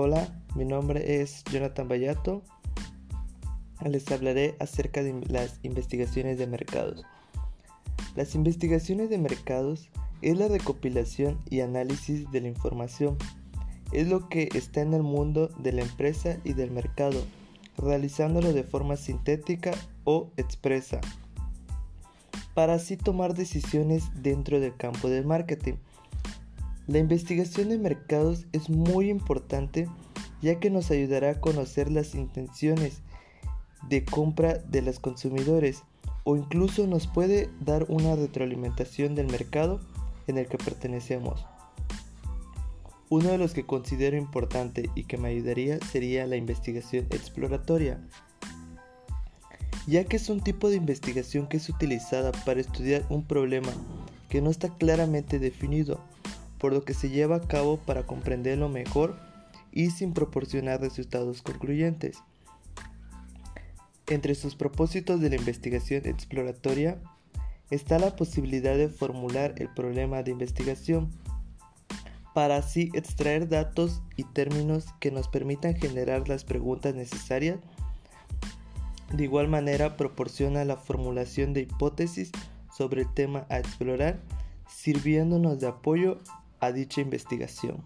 Hola, mi nombre es Jonathan Bayato. Les hablaré acerca de las investigaciones de mercados. Las investigaciones de mercados es la recopilación y análisis de la información. Es lo que está en el mundo de la empresa y del mercado, realizándolo de forma sintética o expresa, para así tomar decisiones dentro del campo del marketing. La investigación de mercados es muy importante ya que nos ayudará a conocer las intenciones de compra de los consumidores o incluso nos puede dar una retroalimentación del mercado en el que pertenecemos. Uno de los que considero importante y que me ayudaría sería la investigación exploratoria, ya que es un tipo de investigación que es utilizada para estudiar un problema que no está claramente definido por lo que se lleva a cabo para comprenderlo mejor y sin proporcionar resultados concluyentes. Entre sus propósitos de la investigación exploratoria está la posibilidad de formular el problema de investigación para así extraer datos y términos que nos permitan generar las preguntas necesarias. De igual manera proporciona la formulación de hipótesis sobre el tema a explorar, sirviéndonos de apoyo a dicha investigación.